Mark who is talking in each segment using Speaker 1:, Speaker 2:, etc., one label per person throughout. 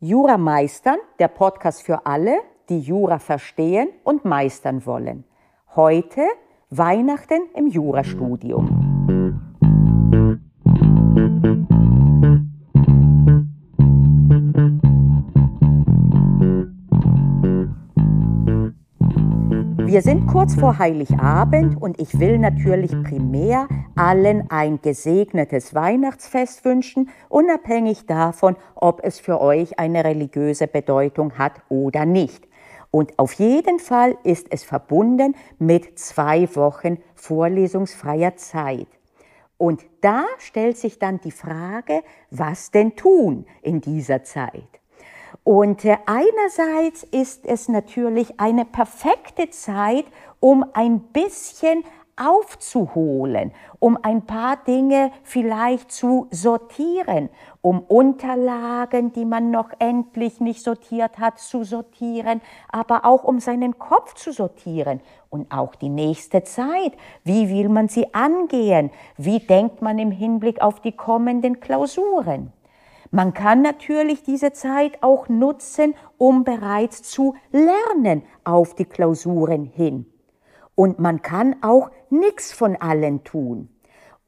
Speaker 1: Jura meistern, der Podcast für alle, die Jura verstehen und meistern wollen. Heute Weihnachten im Jurastudium. Wir sind kurz vor Heiligabend und ich will natürlich primär allen ein gesegnetes Weihnachtsfest wünschen, unabhängig davon, ob es für euch eine religiöse Bedeutung hat oder nicht. Und auf jeden Fall ist es verbunden mit zwei Wochen vorlesungsfreier Zeit. Und da stellt sich dann die Frage, was denn tun in dieser Zeit? Und äh, einerseits ist es natürlich eine perfekte Zeit, um ein bisschen aufzuholen, um ein paar Dinge vielleicht zu sortieren, um Unterlagen, die man noch endlich nicht sortiert hat, zu sortieren, aber auch um seinen Kopf zu sortieren und auch die nächste Zeit. Wie will man sie angehen? Wie denkt man im Hinblick auf die kommenden Klausuren? Man kann natürlich diese Zeit auch nutzen, um bereits zu lernen auf die Klausuren hin. Und man kann auch nichts von allen tun.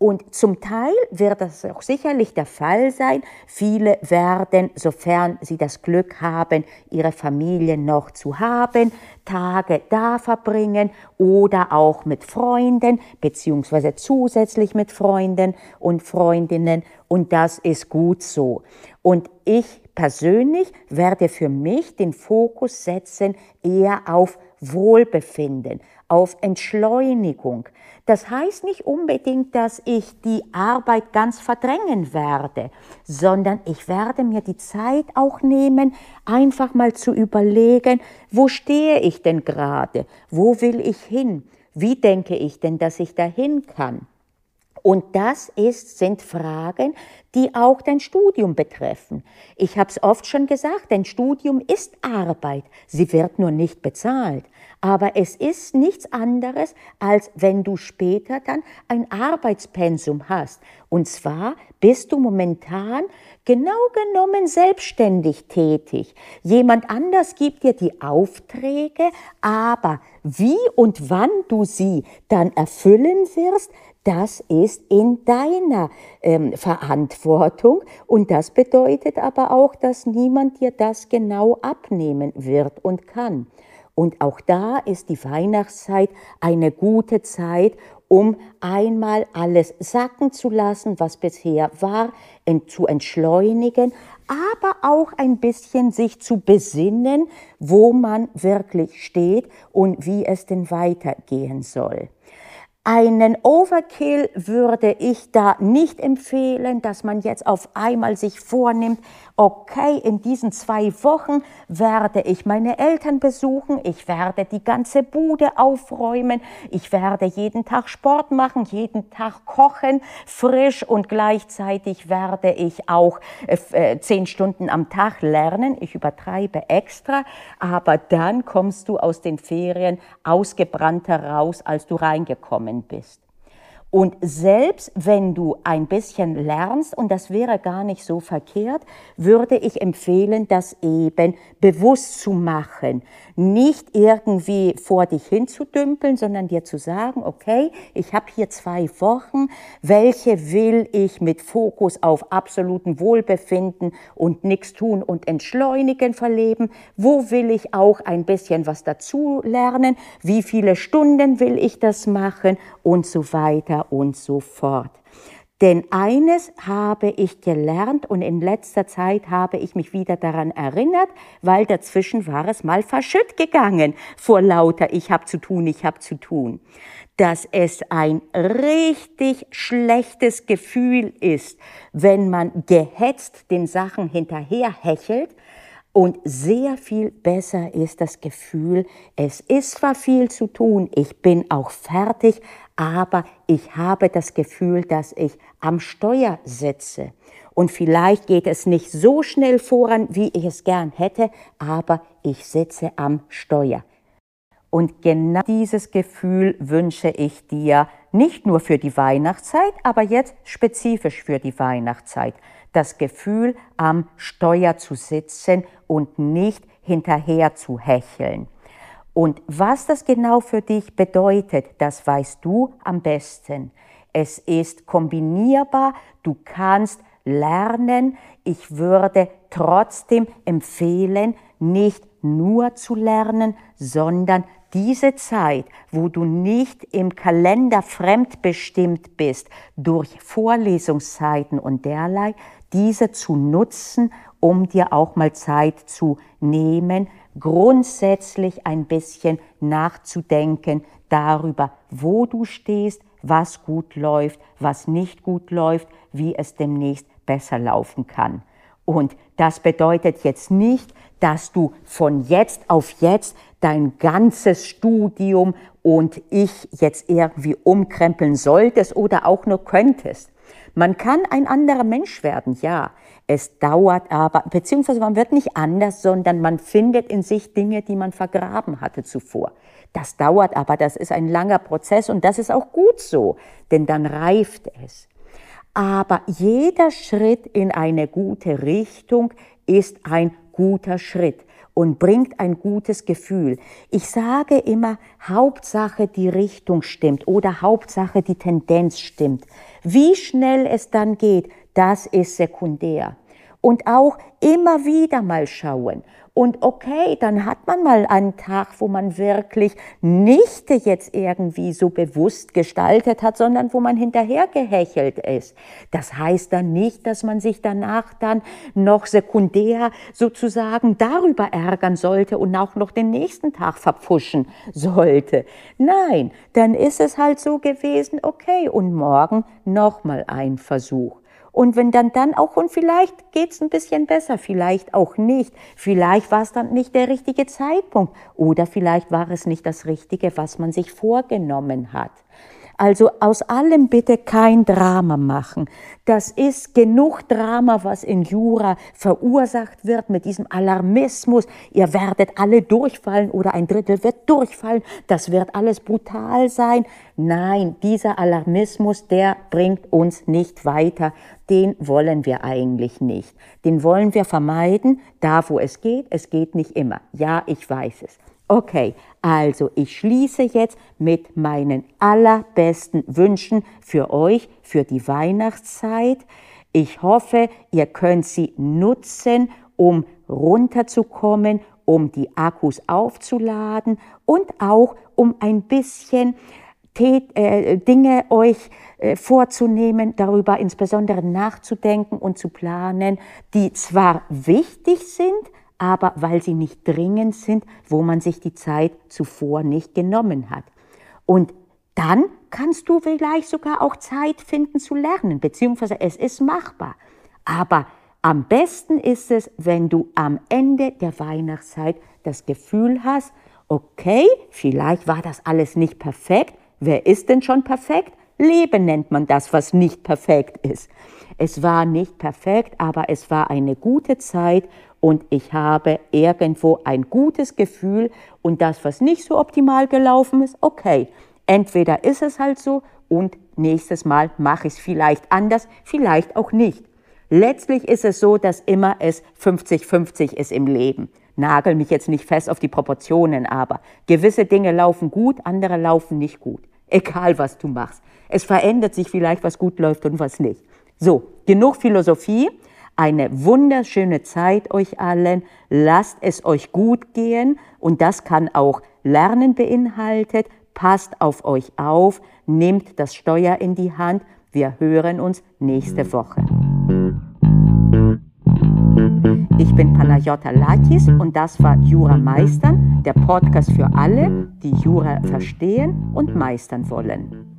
Speaker 1: Und zum Teil wird das auch sicherlich der Fall sein. Viele werden, sofern sie das Glück haben, ihre Familie noch zu haben, Tage da verbringen oder auch mit Freunden, beziehungsweise zusätzlich mit Freunden und Freundinnen. Und das ist gut so. Und ich persönlich werde für mich den Fokus setzen eher auf Wohlbefinden, auf Entschleunigung. Das heißt nicht unbedingt, dass ich die Arbeit ganz verdrängen werde, sondern ich werde mir die Zeit auch nehmen, einfach mal zu überlegen, wo stehe ich denn gerade? Wo will ich hin? Wie denke ich denn, dass ich dahin kann? Und das ist, sind Fragen, die auch dein Studium betreffen. Ich habe es oft schon gesagt, dein Studium ist Arbeit. Sie wird nur nicht bezahlt. Aber es ist nichts anderes, als wenn du später dann ein Arbeitspensum hast. Und zwar bist du momentan genau genommen selbstständig tätig. Jemand anders gibt dir die Aufträge, aber wie und wann du sie dann erfüllen wirst, das ist in deiner ähm, Verantwortung und das bedeutet aber auch, dass niemand dir das genau abnehmen wird und kann. Und auch da ist die Weihnachtszeit eine gute Zeit, um einmal alles sacken zu lassen, was bisher war, zu entschleunigen, aber auch ein bisschen sich zu besinnen, wo man wirklich steht und wie es denn weitergehen soll. Einen Overkill würde ich da nicht empfehlen, dass man jetzt auf einmal sich vornimmt, okay, in diesen zwei Wochen werde ich meine Eltern besuchen, ich werde die ganze Bude aufräumen, ich werde jeden Tag Sport machen, jeden Tag kochen, frisch und gleichzeitig werde ich auch äh, zehn Stunden am Tag lernen. Ich übertreibe extra, aber dann kommst du aus den Ferien ausgebrannter raus, als du reingekommen Samenpest. Und selbst wenn du ein bisschen lernst, und das wäre gar nicht so verkehrt, würde ich empfehlen, das eben bewusst zu machen. Nicht irgendwie vor dich hinzudümpeln, sondern dir zu sagen, okay, ich habe hier zwei Wochen, welche will ich mit Fokus auf absoluten Wohlbefinden und nichts tun und entschleunigen verleben? Wo will ich auch ein bisschen was dazu lernen? Wie viele Stunden will ich das machen? Und so weiter und so fort. Denn eines habe ich gelernt und in letzter Zeit habe ich mich wieder daran erinnert, weil dazwischen war es mal verschütt gegangen vor lauter ich habe zu tun, ich habe zu tun, dass es ein richtig schlechtes Gefühl ist, wenn man gehetzt den Sachen hinterherhechelt, und sehr viel besser ist das Gefühl, es ist zwar viel zu tun, ich bin auch fertig, aber ich habe das Gefühl, dass ich am Steuer sitze. Und vielleicht geht es nicht so schnell voran, wie ich es gern hätte, aber ich sitze am Steuer. Und genau dieses Gefühl wünsche ich dir nicht nur für die Weihnachtszeit, aber jetzt spezifisch für die Weihnachtszeit. das Gefühl, am Steuer zu sitzen und nicht hinterher zu hecheln. Und was das genau für dich bedeutet, das weißt du am besten. Es ist kombinierbar, du kannst lernen. Ich würde trotzdem empfehlen, nicht nur zu lernen, sondern diese Zeit, wo du nicht im Kalender fremdbestimmt bist durch Vorlesungszeiten und derlei, diese zu nutzen, um dir auch mal Zeit zu nehmen, grundsätzlich ein bisschen nachzudenken darüber, wo du stehst, was gut läuft, was nicht gut läuft, wie es demnächst besser laufen kann. Und das bedeutet jetzt nicht, dass du von jetzt auf jetzt dein ganzes Studium und ich jetzt irgendwie umkrempeln solltest oder auch nur könntest. Man kann ein anderer Mensch werden, ja. Es dauert aber, beziehungsweise man wird nicht anders, sondern man findet in sich Dinge, die man vergraben hatte zuvor. Das dauert aber, das ist ein langer Prozess und das ist auch gut so, denn dann reift es. Aber jeder Schritt in eine gute Richtung ist ein guter Schritt und bringt ein gutes Gefühl. Ich sage immer, Hauptsache die Richtung stimmt oder Hauptsache die Tendenz stimmt. Wie schnell es dann geht, das ist sekundär. Und auch immer wieder mal schauen. Und okay, dann hat man mal einen Tag, wo man wirklich nicht jetzt irgendwie so bewusst gestaltet hat, sondern wo man hinterher gehechelt ist. Das heißt dann nicht, dass man sich danach dann noch sekundär sozusagen darüber ärgern sollte und auch noch den nächsten Tag verpfuschen sollte. Nein, dann ist es halt so gewesen, okay, und morgen nochmal ein Versuch. Und wenn dann dann auch, und vielleicht geht's ein bisschen besser, vielleicht auch nicht, vielleicht war es dann nicht der richtige Zeitpunkt oder vielleicht war es nicht das Richtige, was man sich vorgenommen hat. Also aus allem bitte kein Drama machen. Das ist genug Drama, was in Jura verursacht wird mit diesem Alarmismus. Ihr werdet alle durchfallen oder ein Drittel wird durchfallen. Das wird alles brutal sein. Nein, dieser Alarmismus, der bringt uns nicht weiter. Den wollen wir eigentlich nicht. Den wollen wir vermeiden, da wo es geht. Es geht nicht immer. Ja, ich weiß es. Okay, also ich schließe jetzt mit meinen allerbesten Wünschen für euch für die Weihnachtszeit. Ich hoffe, ihr könnt sie nutzen, um runterzukommen, um die Akkus aufzuladen und auch um ein bisschen äh, Dinge euch äh, vorzunehmen, darüber insbesondere nachzudenken und zu planen, die zwar wichtig sind, aber weil sie nicht dringend sind, wo man sich die Zeit zuvor nicht genommen hat. Und dann kannst du vielleicht sogar auch Zeit finden zu lernen, beziehungsweise es ist machbar. Aber am besten ist es, wenn du am Ende der Weihnachtszeit das Gefühl hast, okay, vielleicht war das alles nicht perfekt. Wer ist denn schon perfekt? Leben nennt man das, was nicht perfekt ist. Es war nicht perfekt, aber es war eine gute Zeit und ich habe irgendwo ein gutes Gefühl und das, was nicht so optimal gelaufen ist, okay, entweder ist es halt so und nächstes Mal mache ich es vielleicht anders, vielleicht auch nicht. Letztlich ist es so, dass immer es 50-50 ist im Leben. Nagel mich jetzt nicht fest auf die Proportionen, aber gewisse Dinge laufen gut, andere laufen nicht gut. Egal, was du machst. Es verändert sich vielleicht, was gut läuft und was nicht. So, genug Philosophie. Eine wunderschöne Zeit euch allen. Lasst es euch gut gehen und das kann auch Lernen beinhaltet. Passt auf euch auf, nehmt das Steuer in die Hand. Wir hören uns nächste Woche. Ich bin Panayota Lakis und das war Jura Meistern, der Podcast für alle, die Jura verstehen und meistern wollen.